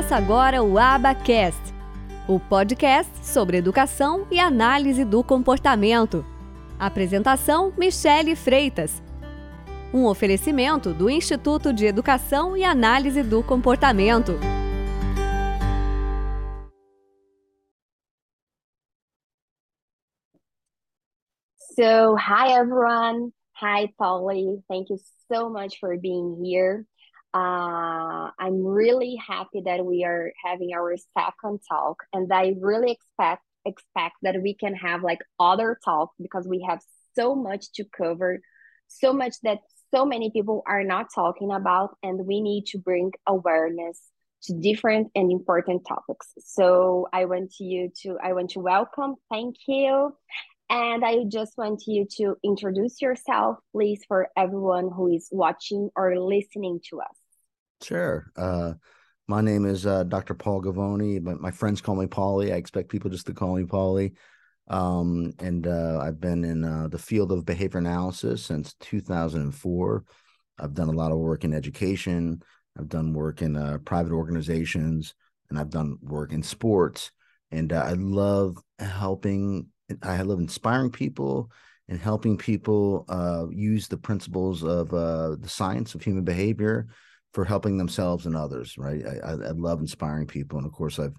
Começa agora o Abacast, o podcast sobre educação e análise do comportamento. Apresentação: Michele Freitas. Um oferecimento do Instituto de Educação e Análise do Comportamento. So, hi everyone. Hi, Polly. Thank you so much for being here. Uh, I'm really happy that we are having our second talk, and I really expect expect that we can have like other talks because we have so much to cover, so much that so many people are not talking about, and we need to bring awareness to different and important topics. So I want you to I want to welcome, thank you, and I just want you to introduce yourself, please, for everyone who is watching or listening to us. Sure. Uh, my name is uh, Dr. Paul Gavoni, but my friends call me Paulie. I expect people just to call me Paulie. Um, and uh, I've been in uh, the field of behavior analysis since 2004. I've done a lot of work in education. I've done work in uh, private organizations, and I've done work in sports. And uh, I love helping. I love inspiring people and helping people uh, use the principles of uh, the science of human behavior for helping themselves and others. Right. I, I love inspiring people, and of course, I've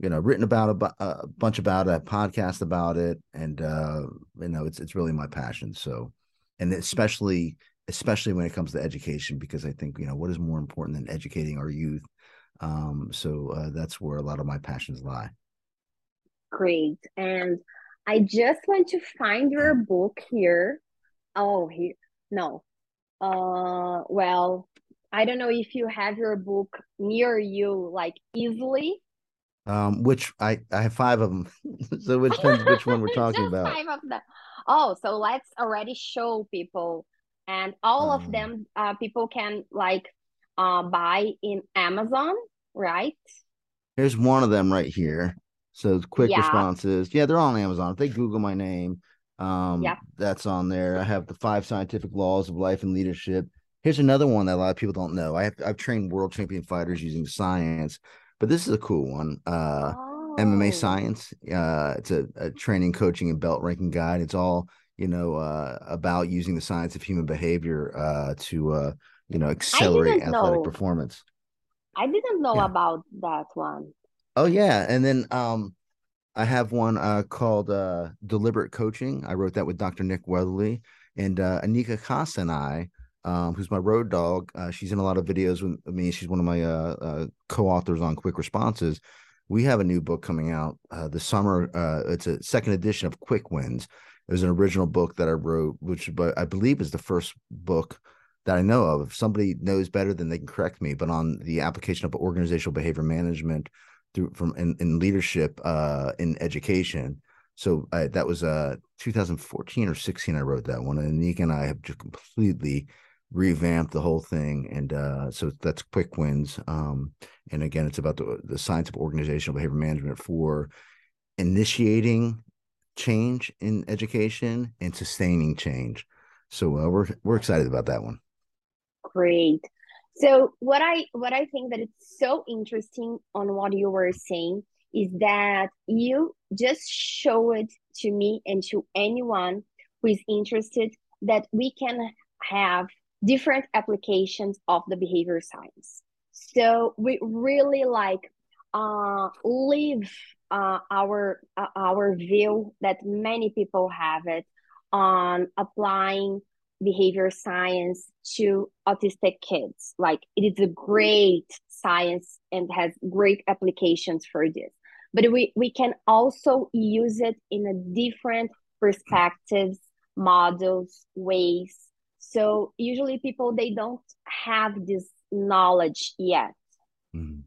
you know written about a, a bunch about it, a podcast about it, and uh, you know it's it's really my passion. So, and especially especially when it comes to education, because I think you know what is more important than educating our youth. Um, so uh, that's where a lot of my passions lie. Great, and I just want to find your book here. Oh, here no. Uh, well, I don't know if you have your book near you, like easily. Um, which I I have five of them, so which depends which one we're talking about. Five of them. Oh, so let's already show people, and all um, of them, uh, people can like, uh, buy in Amazon, right? Here's one of them right here. So quick yeah. responses. Yeah, they're on Amazon. If they Google my name, um, yeah. that's on there. I have the five scientific laws of life and leadership Here's another one that a lot of people don't know. I have I've trained world champion fighters using science, but this is a cool one. Uh, oh. MMA science. Uh, it's a, a, training, coaching, and belt ranking guide. It's all you know uh, about using the science of human behavior uh, to uh, you know accelerate athletic know. performance. I didn't know yeah. about that one. Oh yeah, and then um, I have one uh, called uh, Deliberate Coaching. I wrote that with Dr. Nick Weatherly and uh, Anika Costa and I um, who's my road dog. Uh, she's in a lot of videos with me. She's one of my uh, uh, co-authors on Quick Responses. We have a new book coming out uh, this summer. Uh, it's a second edition of Quick Wins. It was an original book that I wrote, which I believe is the first book that I know of. If somebody knows better, then they can correct me. But on the application of organizational behavior management through from in, in leadership uh, in education. So that was uh 2014 or 16. I wrote that one, and Nick and I have just completely revamp the whole thing and uh, so that's quick wins um, and again it's about the, the science of organizational behavior management for initiating change in education and sustaining change. So uh, we're we're excited about that one. Great. So what i what i think that it's so interesting on what you were saying is that you just show it to me and to anyone who is interested that we can have different applications of the behavior science. So we really like uh, leave uh, our uh, our view that many people have it on applying behavior science to autistic kids. Like it is a great science and has great applications for this. But we, we can also use it in a different perspectives, models, ways so usually people they don't have this knowledge yet. Mm-hmm.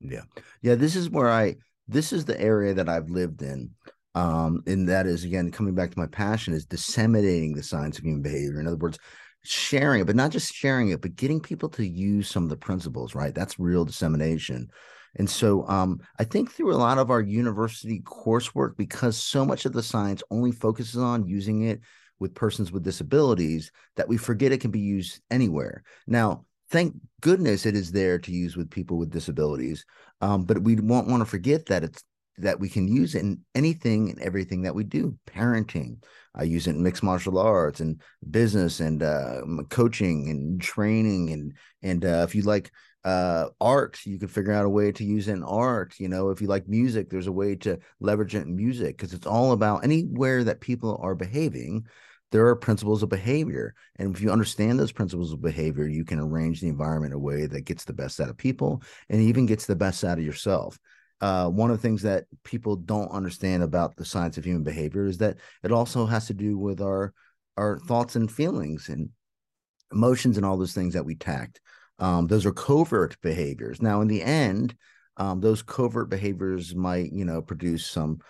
yeah. Yeah this is where i this is the area that i've lived in. Um and that is again coming back to my passion is disseminating the science of human behavior. In other words sharing it but not just sharing it but getting people to use some of the principles right? That's real dissemination. And so um, I think through a lot of our university coursework, because so much of the science only focuses on using it with persons with disabilities that we forget it can be used anywhere. Now, thank goodness it is there to use with people with disabilities. Um, but we won't want to forget that it's that we can use it in anything and everything that we do. Parenting, I use it in mixed martial arts and business and uh, coaching and training and and uh, if you like uh, art, you can figure out a way to use it in art. You know, if you like music, there's a way to leverage it in music because it's all about anywhere that people are behaving. There are principles of behavior. And if you understand those principles of behavior, you can arrange the environment in a way that gets the best out of people and even gets the best out of yourself uh, one of the things that people don't understand about the science of human behavior is that it also has to do with our our thoughts and feelings and emotions and all those things that we tact. Um, those are covert behaviors. Now, in the end, um, those covert behaviors might, you know, produce some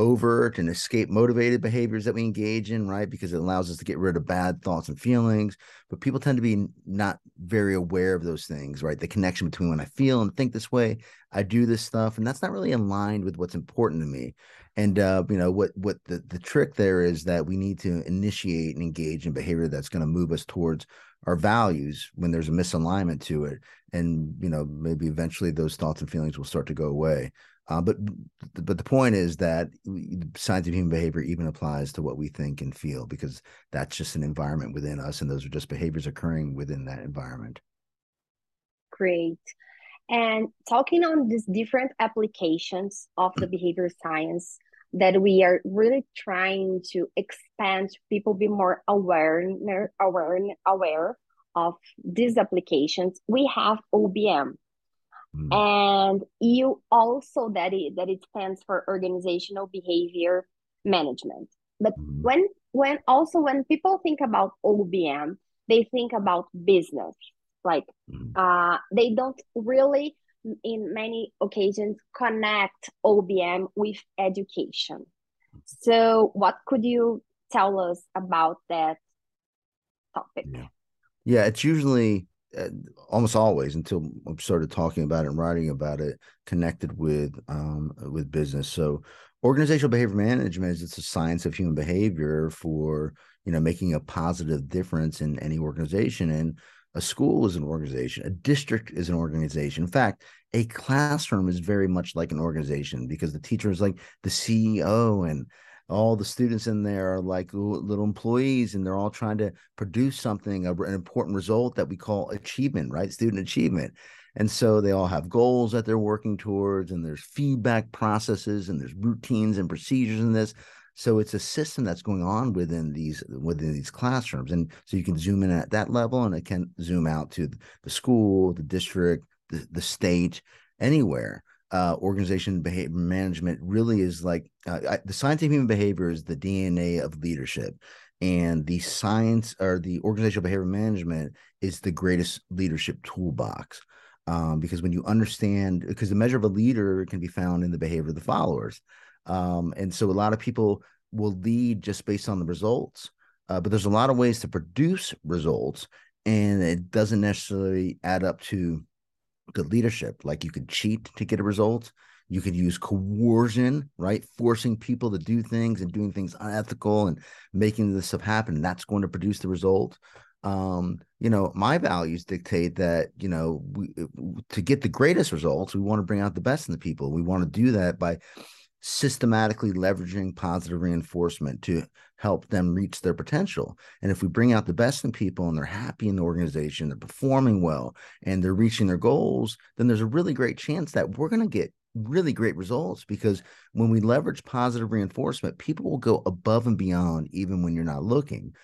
overt and escape motivated behaviors that we engage in, right? Because it allows us to get rid of bad thoughts and feelings. But people tend to be not very aware of those things, right? The connection between when I feel and think this way, I do this stuff, and that's not really aligned with what's important to me. And uh, you know what? What the the trick there is that we need to initiate and engage in behavior that's going to move us towards our values when there's a misalignment to it, and you know maybe eventually those thoughts and feelings will start to go away. Uh, but but the point is that science of human behavior even applies to what we think and feel because that's just an environment within us, and those are just behaviors occurring within that environment. Great. And talking on these different applications of the behavior science that we are really trying to expand, people be more aware, aware, aware of these applications. We have OBM, Mm. And you also that it that it stands for organizational behavior management. But mm. when when also when people think about OBM, they think about business. Like mm. uh, they don't really in many occasions connect OBM with education. So what could you tell us about that topic? Yeah, yeah it's usually uh, almost always until I started talking about it and writing about it connected with um, with business. So organizational behavior management is it's a science of human behavior for you know making a positive difference in any organization and a school is an organization a district is an organization. In fact a classroom is very much like an organization because the teacher is like the ceo and all the students in there are like little employees and they're all trying to produce something an important result that we call achievement right? Student achievement. And so they all have goals that they're working towards and there's feedback processes and there's routines and procedures in this so it's a system that's going on within these within these classrooms and so you can zoom in at that level and it can zoom out to the school the district the, the state anywhere uh, organization behavior management really is like uh, I, the science of human behavior is the DNA of leadership, and the science or the organizational behavior management is the greatest leadership toolbox. Um, because when you understand, because the measure of a leader can be found in the behavior of the followers, um, and so a lot of people will lead just based on the results. Uh, but there's a lot of ways to produce results, and it doesn't necessarily add up to good leadership. Like you could cheat to get a result. You could use coercion, right? Forcing people to do things and doing things unethical and making this stuff happen. that's going to produce the result. Um, you know, my values dictate that, you know, we, to get the greatest results, we want to bring out the best in the people. We want to do that by systematically leveraging positive reinforcement to help them reach their potential. And if we bring out the best in people and they're happy in the organization, they're performing well, and they're reaching their goals, then there's a really great chance that we're going to get really great results because when we leverage positive reinforcement, people will go above and beyond even when you're not looking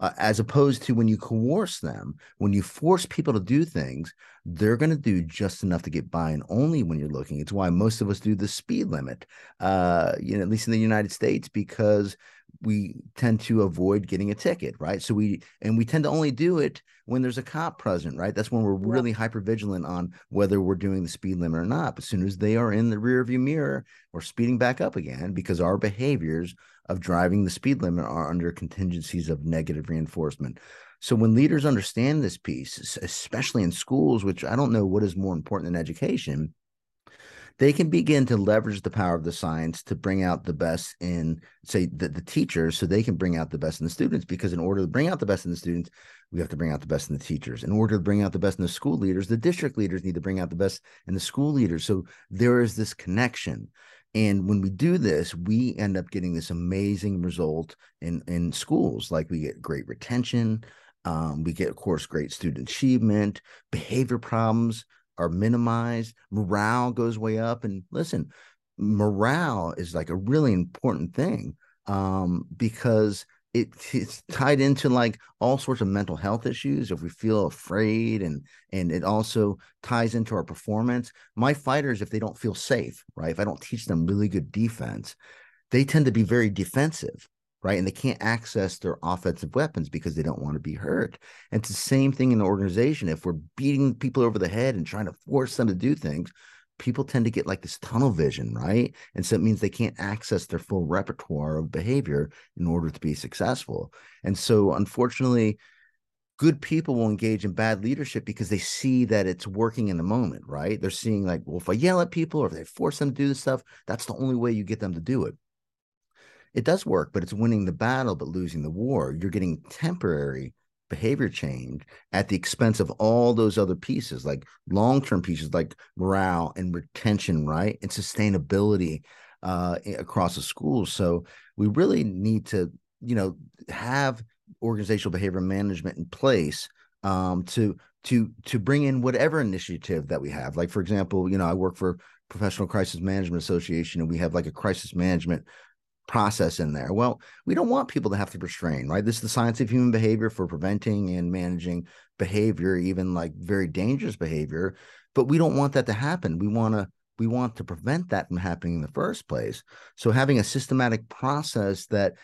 uh, as opposed to when you coerce them, when you force people to do things, they're going to do just enough to get by and only when you're looking. It's why most of us do the speed limit, uh, you know, at least in the United States, because we tend to avoid getting a ticket, right? So we and we tend to only do it when there's a cop present, right? That's when we're really yeah. hyper vigilant on whether we're doing the speed limit or not. But as soon as they are in the rear view mirror, we're speeding back up again because our behaviors of driving the speed limit are under contingencies of negative reinforcement. So when leaders understand this piece, especially in schools, which I don't know what is more important than education, they can begin to leverage the power of the science to bring out the best in say the, the teachers so they can bring out the best in the students because in order to bring out the best in the students we have to bring out the best in the teachers. In order to bring out the best in the school leaders the district leaders need to bring out the best in the school leaders. So there is this connection and when we do this we end up getting this amazing result in in schools like we get great retention um, we get of course great student achievement behavior problems are minimized, morale goes way up. And listen, morale is like a really important thing um, because it, it's tied into like all sorts of mental health issues if we feel afraid and and it also ties into our performance my fighters if they don't feel safe right if i don't teach them really good defense they tend to be very defensive right? And they can't access their offensive weapons because they don't want to be hurt. And it's the same thing in the organization. If we're beating people over the head and trying to force them to do things, people tend to get like this tunnel vision, right? And so it means they can't access their full repertoire of behavior in order to be successful. And so, unfortunately, good people will engage in bad leadership because they see that it's working in the moment, right? They're seeing like, well, if I yell at people or if they force them to do this stuff, that's the only way you get them to do it it does work, but it's winning the battle but losing the war. You're getting temporary behavior change at the expense of all those other pieces, like long term pieces like morale and retention, right? And sustainability uh, across the schools. So we really need to, you know, have organizational behavior management in place um, to to to bring in whatever initiative that we have. Like for example, you know, I work for Professional Crisis Management Association, and we have like a crisis management process in there. Well, we don't want people to have to restrain, right? This is the science of human behavior for preventing and managing behavior, even like very dangerous behavior. But we don't want that to happen. We want to we want to prevent that from happening in the first place. So having a systematic process that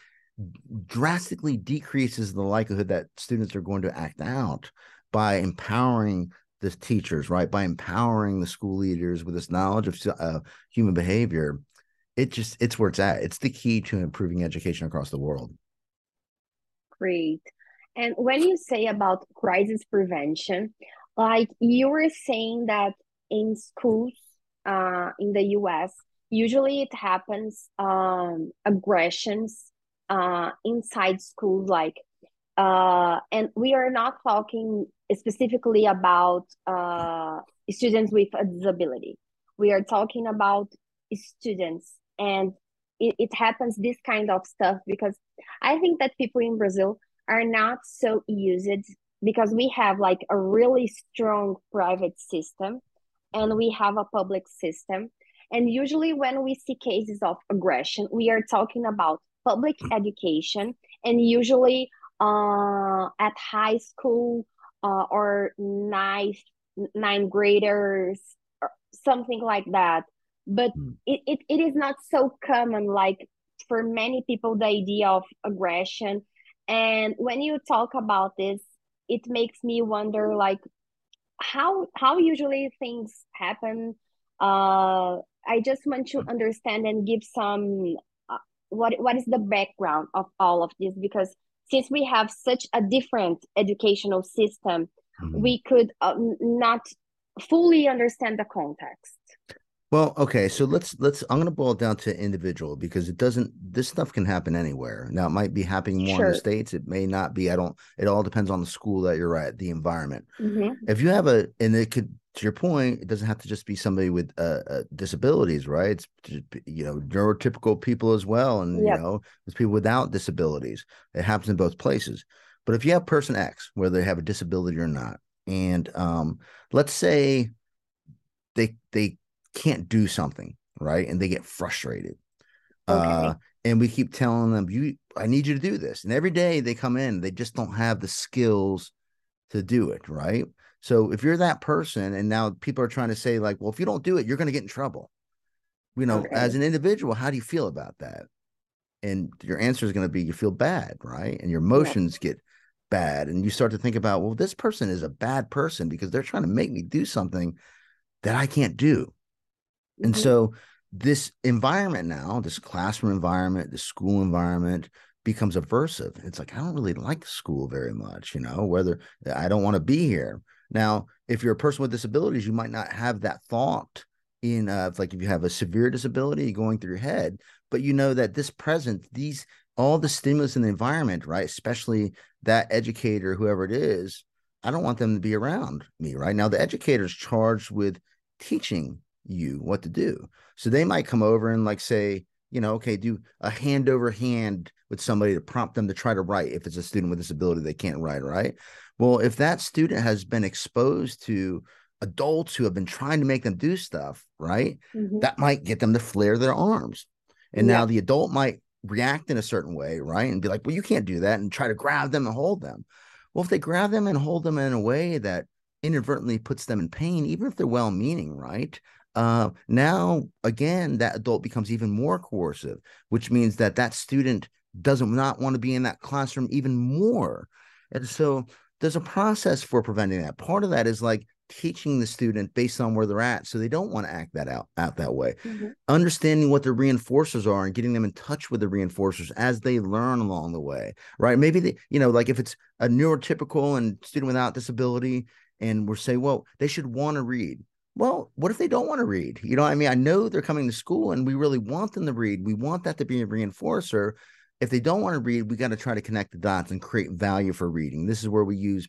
drastically decreases the likelihood that students are going to act out by empowering the teachers, right? By empowering the school leaders with this knowledge of uh, human behavior it just it's where it's at. It's the key to improving education across the world. Great. And when you say about crisis prevention, like you were saying that in schools uh, in the US, usually it happens um, aggressions uh, inside schools, like, uh, and we are not talking specifically about uh, students with a disability. We are talking about students and it, it happens this kind of stuff because i think that people in brazil are not so used because we have like a really strong private system and we have a public system. And usually when we see cases of aggression we are talking about public education and usually uh, at high school uh, or ninth nine graders or something like that but mm. it, it, it is not so common like for many people the idea of aggression and when you talk about this it makes me wonder like how how usually things happen uh i just want to understand and give some uh, what what is the background of all of this because since we have such a different educational system mm-hmm. we could uh, not fully understand the context well, okay, so let's let's I'm going to boil it down to individual because it doesn't this stuff can happen anywhere. Now it might be happening more sure. in the states, it may not be. I don't it all depends on the school that you're at, the environment. Mm-hmm. If you have a and it could to your point, it doesn't have to just be somebody with uh, uh, disabilities, right? It's you know neurotypical people as well, and yep. you know there's people without disabilities. It happens in both places. But if you have person X, whether they have a disability or not, and um, let's say they they can't do something, right? And they get frustrated. Okay. Uh, and we keep telling them, "You, I need you to do this." And every day they come in, they just don't have the skills to do it, right? So if you're that person, and now people are trying to say, like, "Well, if you don't do it, you're going to get in trouble," you know, okay. as an individual, how do you feel about that? And your answer is going to be, you feel bad, right? And your emotions yeah. get bad, and you start to think about, well, this person is a bad person because they're trying to make me do something that I can't do. And mm-hmm. so this environment now, this classroom environment, the school environment becomes aversive. It's like, I don't really like school very much, you know, whether I don't want to be here. Now, if you're a person with disabilities, you might not have that thought in uh, like if you have a severe disability going through your head, but you know that this present, these all the stimulus in the environment, right? Especially that educator, whoever it is, I don't want them to be around me right now. The educator is charged with teaching you what to do. So they might come over and like say, you know, okay, do a hand over hand with somebody to prompt them to try to write if it's a student with disability they can't write, right? Well, if that student has been exposed to adults who have been trying to make them do stuff, right? Mm-hmm. That might get them to flare their arms. And yeah. now the adult might react in a certain way, right? And be like, well, you can't do that, and try to grab them and hold them. Well, if they grab them and hold them in a way that inadvertently puts them in pain, even if they're well meaning, right? Uh, now, again, that adult becomes even more coercive, which means that that student doesn't not want to be in that classroom even more. And so there's a process for preventing that. Part of that is like teaching the student based on where they're at so they don't want to act that out out that way mm-hmm. understanding what the reinforcers are and getting them in touch with the reinforcers as they learn along the way right maybe they you know like if it's a neurotypical and student without disability and we're saying well they should want to read well what if they don't want to read? You know i mean i know they're coming to school and we really want them to read. We want that to be a reinforcer. If they don't want to read we got to try to connect the dots and create value for reading. This is where we use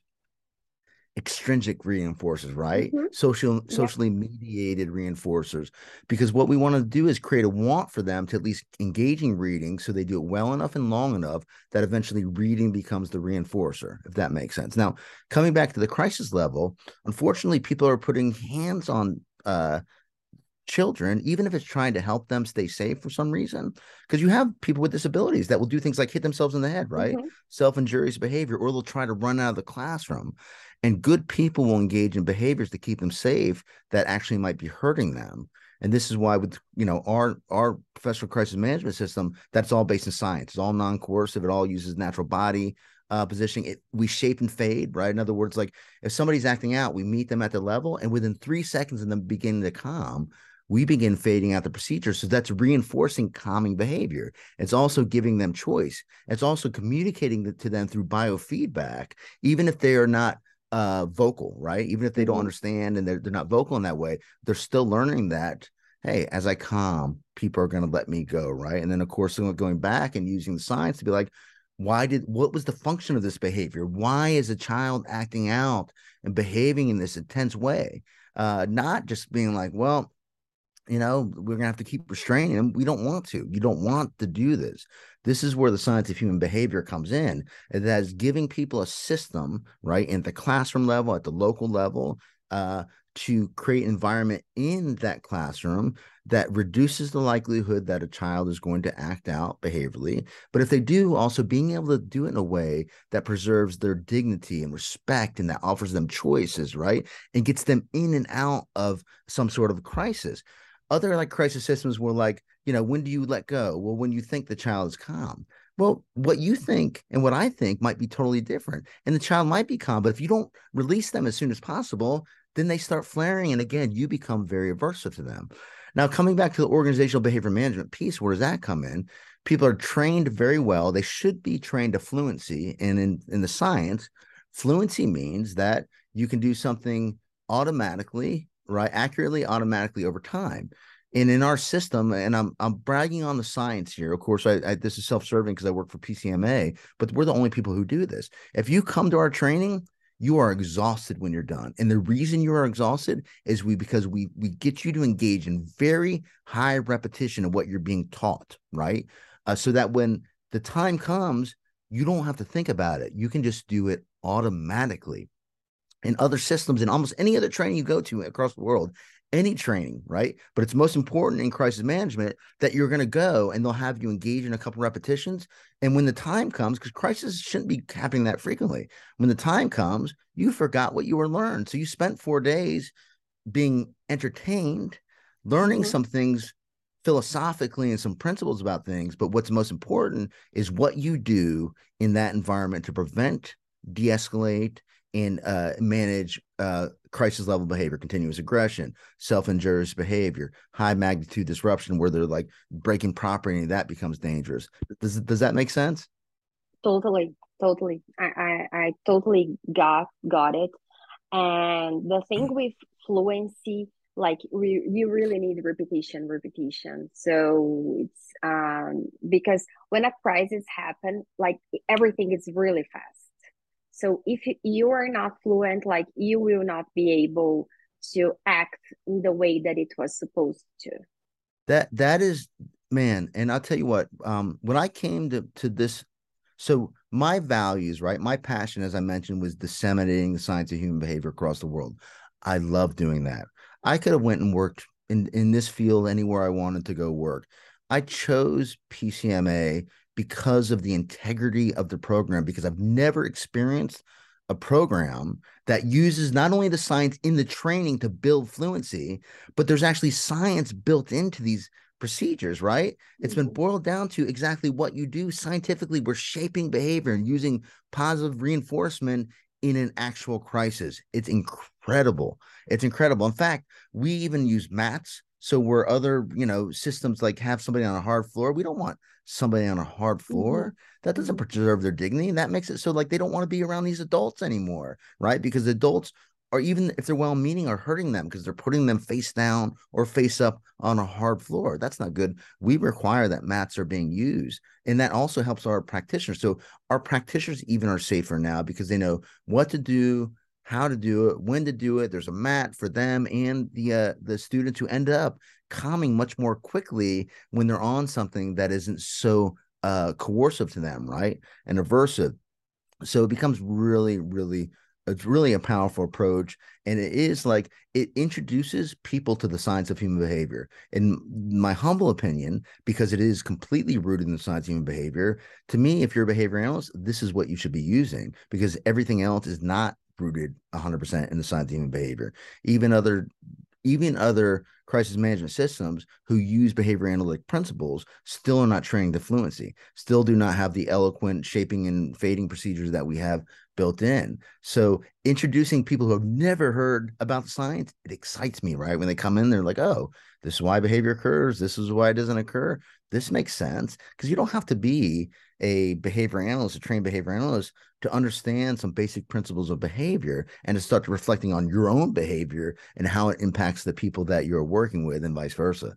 extrinsic reinforcers, right? Mm-hmm. Social, socially mediated reinforcers. Because what we want to do is create a want for them to at least engage in reading so they do it well enough and long enough that eventually reading becomes the reinforcer, if that makes sense. Now, coming back to the crisis level, unfortunately, people are putting hands on uh, children, even if it's trying to help them stay safe for some reason. Because you have people with disabilities that will do things like hit themselves in the head, right? Mm-hmm. Self injurious behavior, or they'll try to run out of the classroom. And good people will engage in behaviors to keep them safe that actually might be hurting them. And this is why, with you know our our professional crisis management system, that's all based in science. It's all non-coercive. It all uses natural body uh, positioning. It, we shape and fade, right? In other words, like if somebody's acting out, we meet them at the level, and within three seconds of them beginning to calm, we begin fading out the procedure. So that's reinforcing calming behavior. It's also giving them choice. It's also communicating to them through biofeedback, even if they are not uh, vocal, right? Even if they don't mm-hmm. understand and they're, they're not vocal in that way, they're still learning that, hey, as I calm, people are going to let me go, right? And then, of course, going back and using the science to be like, why did what was the function of this behavior? Why is a child acting out and behaving in this intense way? Uh, not just being like, well, you know, we're gonna have to keep restraining them. We don't want to. You don't want to do this. This is where the science of human behavior comes in. And that is giving people a system, right, in the classroom level, at the local level, uh, to create an environment in that classroom that reduces the likelihood that a child is going to act out behaviorally. But if they do, also being able to do it in a way that preserves their dignity and respect and that offers them choices, right? And gets them in and out of some sort of crisis. Other like crisis systems were like, you know, when do you let go? Well, when you think the child is calm. Well, what you think and what I think might be totally different. And the child might be calm, but if you don't release them as soon as possible, then they start flaring. And again, you become very aversive to them. Now, coming back to the organizational behavior management piece, where does that come in? People are trained very well. They should be trained to fluency. And in, in the science, fluency means that you can do something automatically right? Accurately, automatically over time. And in our system, and I'm I'm bragging on the science here. Of course, I, I this is self-serving because I work for PCMA, but we're the only people who do this. If you come to our training, you are exhausted when you're done. And the reason you are exhausted is we because we we get you to engage in very high repetition of what you're being taught, right? Uh, so that when the time comes, you don't have to think about it. You can just do it automatically in other systems in almost any other training you go to across the world any training right? But it's most important in crisis management that you're going to go and they'll have you engage in a couple repetitions. And when the time comes because crisis shouldn't be happening that frequently. When the time comes you forgot what you were learned. So you spent four days being entertained learning mm-hmm. some things philosophically and some principles about things. But what's most important is what you do in that environment to prevent de-escalate and uh, manage uh, crisis level behavior, continuous aggression, self injurious behavior, high magnitude disruption, where they're like breaking property, and that becomes dangerous. Does does that make sense? Totally, totally. I I, I totally got got it. And the thing with fluency, like we you really need repetition repetition so it's um because when a crisis happen like everything is really fast so if you are not fluent like you will not be able to act in the way that it was supposed to. That that is man and i'll tell you what um when i came to to this so my values right my passion as i mentioned was disseminating the science of human behavior across the world. I love doing that. I could have went and worked in in this field anywhere I wanted to go work. I chose PCMA because of the integrity of the program because I've never experienced a program that uses not only the science in the training to build fluency, but there's actually science built into these procedures, right? It's been mm-hmm. boiled down to exactly what you do scientifically. We're shaping behavior and using positive reinforcement in an actual crisis. It's incredible. It's incredible. In fact, we even use mats. So where other, you know, systems like have somebody on a hard floor, we don't want somebody on a hard floor. Mm-hmm. That doesn't mm-hmm. preserve their dignity. And that makes it so like they don't want to be around these adults anymore, right? Because adults or even if they're well meaning are hurting them because they're putting them face down or face up on a hard floor. That's not good. We require that mats are being used. And that also helps our practitioners. So our practitioners even are safer now because they know what to do, how to do it, when to do it. There's a mat for them and the uh, the students who end up calming much more quickly when they're on something that isn't so uh, coercive to them, right? And aversive. So it becomes really, really it's really a powerful approach and it is like it introduces people to the science of human behavior in my humble opinion because it is completely rooted in the science of human behavior to me if you're a behavior analyst this is what you should be using because everything else is not rooted 100% in the science of human behavior even other even other crisis management systems who use behavior analytic principles still are not trained to fluency, still do not have the eloquent shaping and fading procedures that we have built in. So introducing people who have never heard about the science, it excites me, right? When they come in, they're like, oh, this is why behavior occurs. This is why it doesn't occur. This makes sense because you don't have to be a behavior analyst, a trained behavior analyst to understand some basic principles of behavior and to start reflecting on your own behavior and how it impacts the people that you're working with and vice versa.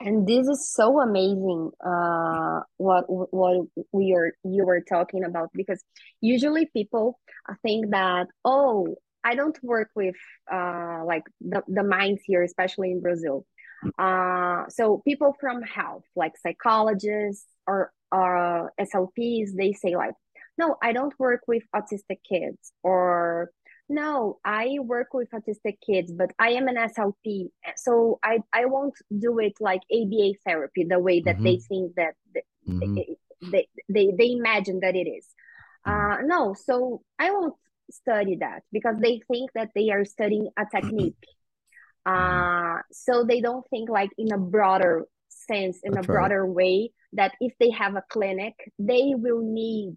And this is so amazing uh what what we are you were talking about because usually people think that oh i don't work with uh like the, the minds here especially in brazil uh so people from health like psychologists or uh slps they say like no i don't work with autistic kids or no, I work with autistic kids, but I am an SLP, so I I won't do it like ABA therapy the way that mm-hmm. they think that they, mm-hmm. they, they they imagine that it is. Mm-hmm. Uh, no, so I won't study that because they think that they are studying a technique. Uh, so they don't think like in a broader sense, in That's a broader right. way that if they have a clinic, they will need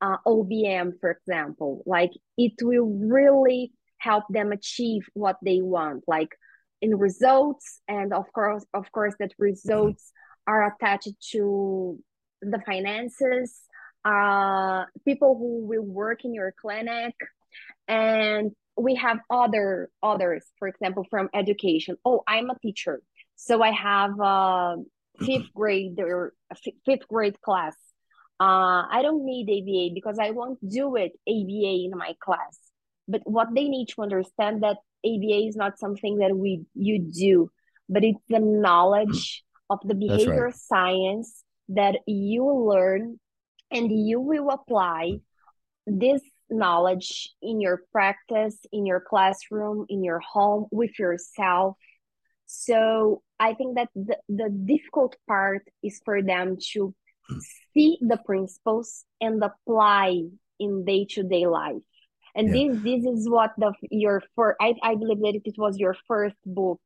uh, OBM, for example, like it will really help them achieve what they want, like in results, and of course, of course, that results are attached to the finances, uh, people who will work in your clinic, and we have other others, for example, from education. Oh, I'm a teacher, so I have a fifth grade or fifth grade class uh, I don't need ABA because I won't do it ABA in my class. But what they need to understand that ABA is not something that we you do, but it's the knowledge of the behavior right. science that you learn and you will apply this knowledge in your practice, in your classroom, in your home, with yourself. So I think that the, the difficult part is for them to see the principles and apply in day-to-day life and yeah. this this is what the your first I, I believe that it was your first book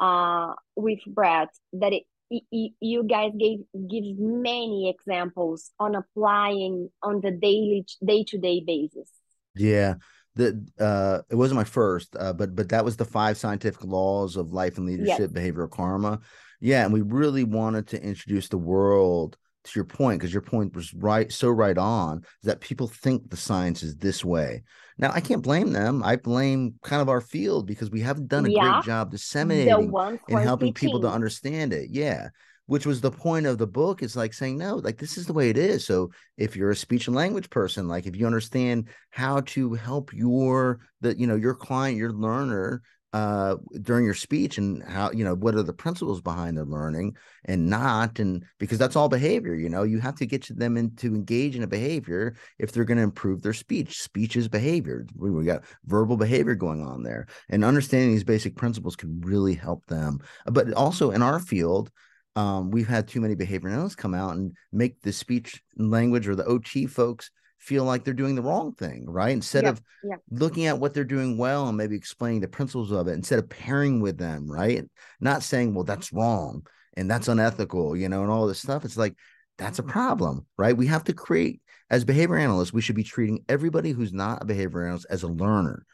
uh with Brett that it, you guys gave gives many examples on applying on the daily day-to-day basis yeah the uh it wasn't my first uh but but that was the five scientific laws of life and leadership yes. behavioral karma yeah and we really wanted to introduce the world to your point, because your point was right, so right on, that people think the science is this way. Now, I can't blame them. I blame kind of our field because we haven't done a Yeah, great job disseminating and helping people to understand it. Yeah. Which was the point of the book is like saying, no, like this is the way it is. So if you're a speech and language person, like if you understand how to help your the, you know, your client, your learner uh during your speech and how you know what are the principles behind the learning and not and because that's all behavior you know you have to get them into engage in a behavior if they're going to improve their speech. Speech is behavior. We, we got verbal behavior going on there and understanding these basic principles can really help them. But also in our field um, we've had too many behavior analysts come out and make the speech language or the ot folks feel like they're doing the wrong thing right instead Yeah, of yeah. looking at what they're doing well and maybe explaining the principles of it instead of pairing with them, right? Not saying, well, that's wrong and that's unethical, you know, and all this stuff. It's like, that's a problem, right? We have to create, as behavior analysts, we should be treating everybody who's not a behavior analyst as a learner.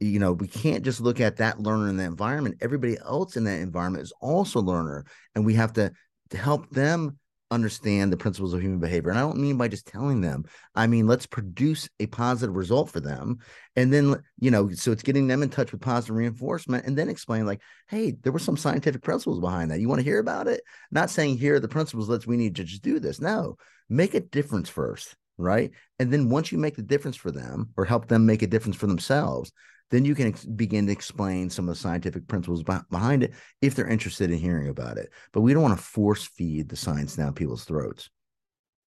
You know, we can't just look at that learner in the environment. Everybody else in that environment is also a learner, and we have to, to help them understand the principles of human behavior. And I don't mean by just telling them, I mean, let's produce a positive result for them. And then, you know, so it's getting them in touch with positive reinforcement and then explain, like, hey, there were some scientific principles behind that. You want to hear about it? Not saying here are the principles, let's we need to just do this. No, make a difference first, right? And then once you make the difference for them or help them make a difference for themselves, then you can ex- begin to explain some of the scientific principles beh- behind it if they're interested in hearing about it. But we don't want to force feed the science down people's throats.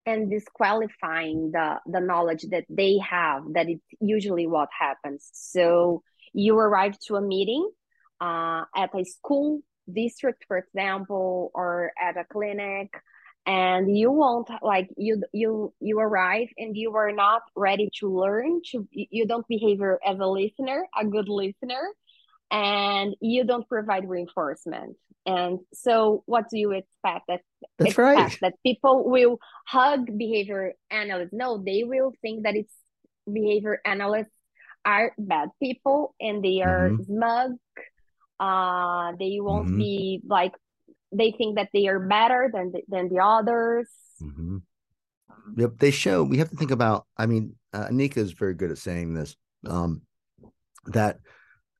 and disqualifying the the knowledge that they have that it's usually what happens so you arrive to a meeting uh, at a school district for example or at a clinic and you won't like you you you arrive and you are not ready to learn to you don't behave as a listener a good listener and you don't provide reinforcement and so what do you expect that That's expect right. that people will hug behavior analysts. No, they will think that it's behavior analysts are bad people and they are Mhm. smug. Uh, they won't Mhm. be like they think that they are better than the, than the others. hmm Yep, they show. We have to think about. I mean, uh, Anika is very good at saying this. Um, that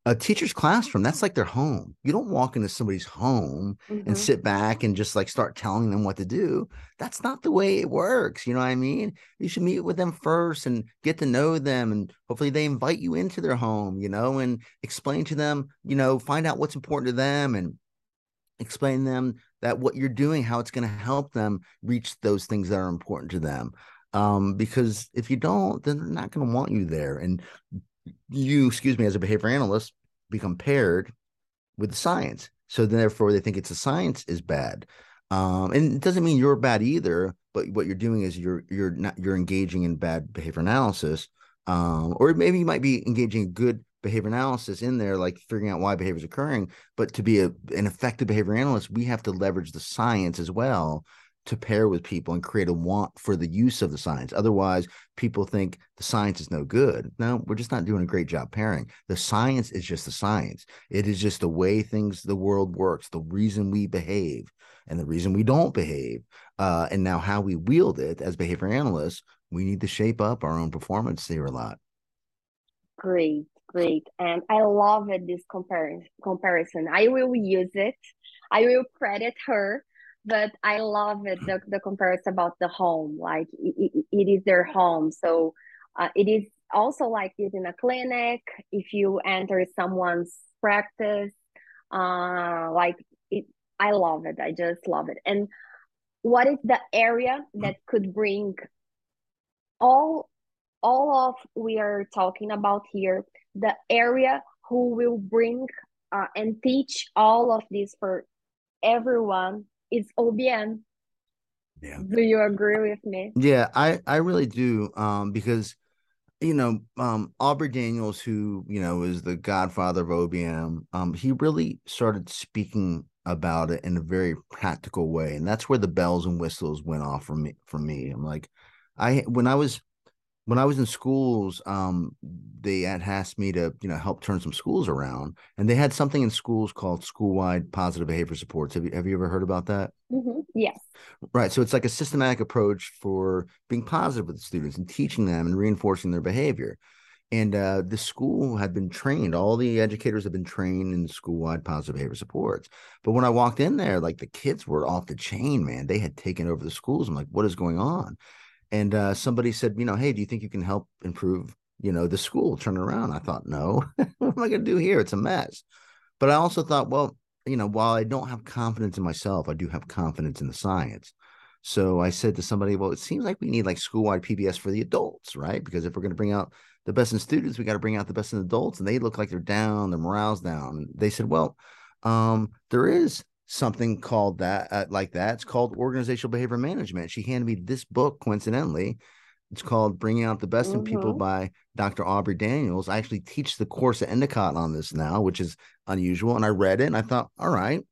a teacher's classroom that's like their home. You don't walk into somebody's home and Mhm. sit back and just like start telling them what to do. That's not the way it works. You know what I mean? You should meet with them first and get to know them. And hopefully they invite you into their home, you know, and explain to them, you know, find out what's important to them and explain them that what you're doing, how it's going to help them reach those things that are important to them. Um, because if you don't, then they're not going to want you there. And you, excuse me, as a behavior analyst, become paired with the science. So then, therefore, they think it's the science is bad. Um, and it doesn't mean you're bad either. But what you're doing is you're you're not you're engaging in bad behavior analysis, um, or maybe you might be engaging in good behavior analysis in there, like figuring out why behavior is occurring. But to be a, an effective behavior analyst, we have to leverage the science as well to pair with people and create a want for the use of the science. Otherwise, people think the science is no good. No, we're just not doing a great job pairing. The science is just the science. It is just the way things the world works, the reason we behave and the reason we don't behave. Uh, and now how we wield it as behavior analysts, we need to shape up our own performance here a lot. Great, great. And I love it, this compar- comparison. I will use it. I will credit her, but I love it, the, the comparison about the home. Like it, it, it is their home. So uh, it is also like this in a clinic. If you enter someone's practice, uh, like it, I love it. I just love it. And what is the area that could bring all all of we are talking about here the area who will bring uh, and teach all of this for everyone is OBM. Yeah. Do you agree with me? Yeah, I I really do. Um, because you know, um, Aubrey Daniels, who you know is the godfather of OBM, um, he really started speaking about it in a very practical way, and that's where the bells and whistles went off for me. For me, I'm like, I when I was when I was in schools, um, they had asked me to, you know, help turn some schools around, and they had something in schools called school-wide positive behavior supports. Have you have you ever heard about that? Mm-hmm. Yes. Right. So it's like a systematic approach for being positive with the students and teaching them and reinforcing their behavior. And uh, the school had been trained. All the educators have been trained in school-wide positive behavior supports. But when I walked in there, like the kids were off the chain, man. They had taken over the schools. I'm like, what is going on? And uh, somebody said, you know, hey, do you think you can help improve, you know, the school, turn around? I thought, no, what am I going to do here? It's a mess. But I also thought, well, you know, while I don't have confidence in myself, I do have confidence in the science. So I said to somebody, well, it seems like we need like school-wide PBS for the adults, right? Because if we're going to bring out the best in students, we got to bring out the best in adults, and they look like they're down, their morale's down. And they said, well, um, there is something called that uh, like that. It's called organizational behavior management. She handed me this book coincidentally. It's called Bringing Out the Best mm-hmm. in People mm-hmm. by Dr. Aubrey Daniels. I actually teach the course at Endicott on this now, which is unusual. And I read it and I thought, all right,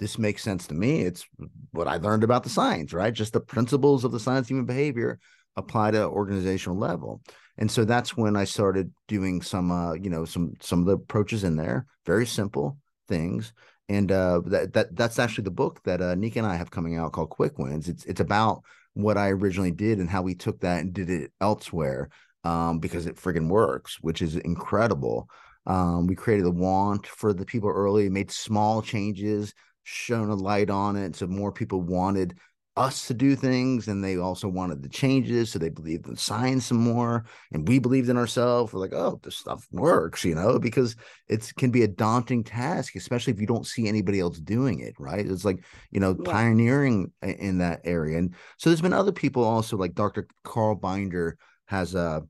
this makes sense to me. It's what I learned about the science, right? Just the principles of the science of human behavior apply to organizational level. And so that's when I started doing some, uh, you know, some some of the approaches in there, very simple things and uh, that that that's actually the book that uh, Nika and I have coming out called Quick Wins. It's it's about what I originally did and how we took that and did it elsewhere um, because it friggin' works, which is incredible. Um, we created a want for the people early, made small changes, shone a light on it, so more people wanted us to do things and they also wanted the changes so they believed in science some more and we believed in ourselves. We're like oh this stuff works you know because it can be a daunting task especially if you don't see anybody else doing it right? It's like you know yeah. pioneering in that area. And so there's been other people also like dr carl binder has uh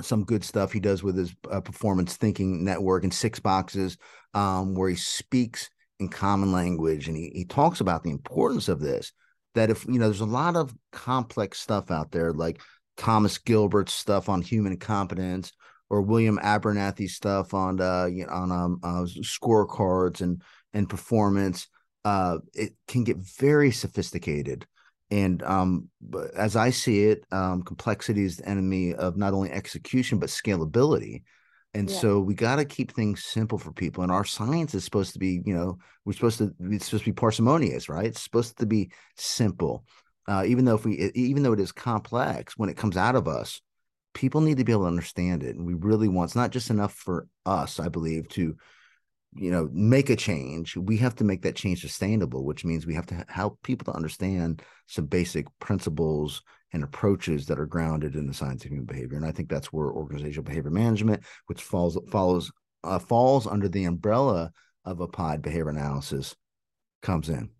some good stuff he does with his uh, performance thinking network and six boxes um, where he speaks in common language and he, he talks about the importance of this that if you know there's a lot of complex stuff out there like Thomas Gilbert's stuff on human competence or William Abernathy's stuff on uh you know, on um uh, scorecards and and performance uh it can get very sophisticated. And um as I see it um complexity is the enemy of not only execution but scalability and yeah. so we got to keep things simple for people. And our science is supposed to be, you know, we're supposed to it's supposed to be parsimonious, right? It's supposed to be simple. Uh, even though if we even though it is complex, when it comes out of us, people need to be able to understand it. And we really want it's not just enough for us, I believe, to you know make a change we have to make that change sustainable which means we have to help people to understand some basic principles and approaches that are grounded in the science of human behavior. And I think that's where organizational behavior management, which falls follows uh, falls under the umbrella of applied behavior analysis, comes in.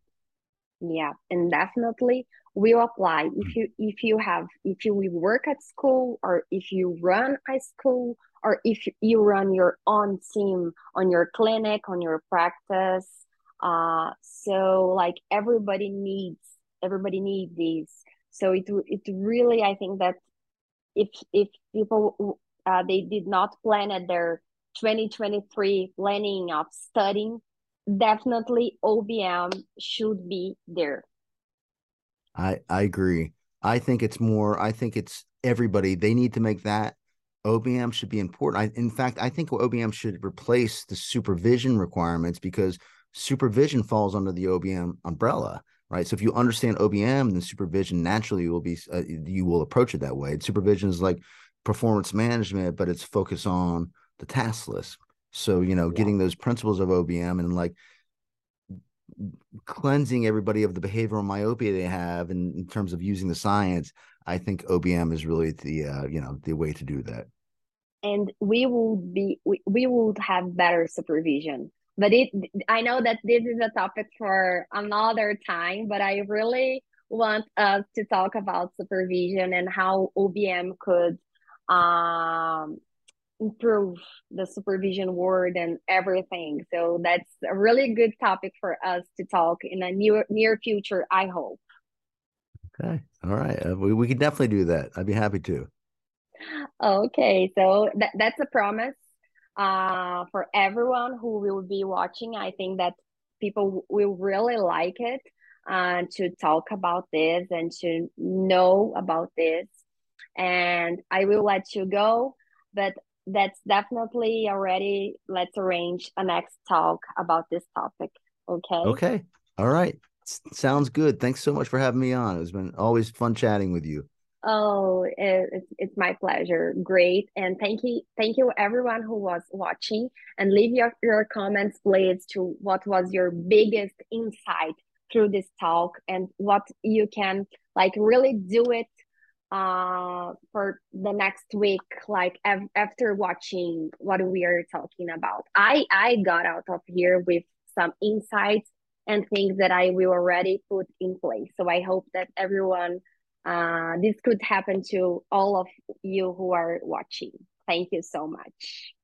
Yeah, and definitely will apply if you if you have if you work at school or if you run a school or if you run your own team on your clinic on your practice uh so like everybody needs everybody needs these so it it really I think that if if people uh, they did not plan at their 2023 planning of studying, definitely OBM should be there. I I agree. I think it's more. I think it's everybody. They need to make that OBM should be important. I, in fact, I think OBM should replace the supervision requirements because supervision falls under the OBM umbrella right? So if you understand OBM, then supervision naturally will be uh, you will approach it that way. And supervision is like performance management, but it's focused on the task list. So you know, yeah. getting those principles of OBM and like cleansing everybody of the behavioral myopia they have in, in terms of using the science. I think OBM is really the uh, you know the way to do that. And we would be we, we would have better supervision but it i know that this is a topic for another time but i really want us to talk about supervision and how obm could um, improve the supervision word and everything. So that's a really good topic for us to talk in a near near future i hope. Okay. All right. Uh, we, we can definitely do that. I'd be happy to. Okay. So that, that's a promise uh, for everyone who will be watching. I think that people will really like it uh, to talk about this and to know about this. and I will let you go. But that's definitely already. Let's arrange a next talk about this topic. Okay. Okay. All right. S- sounds good. Thanks so much for having me on. It's been always fun chatting with you. Oh, it's, it's my pleasure. Great. And thank you, thank you everyone who was watching and leave your, your comments, please, to what was your biggest insight through this talk and what you can like really do it uh for the next week like after watching what we are talking about i i got out of here with some insights and things that i will already put in place so i hope that everyone uh this could happen to all of you who are watching. Thank you so much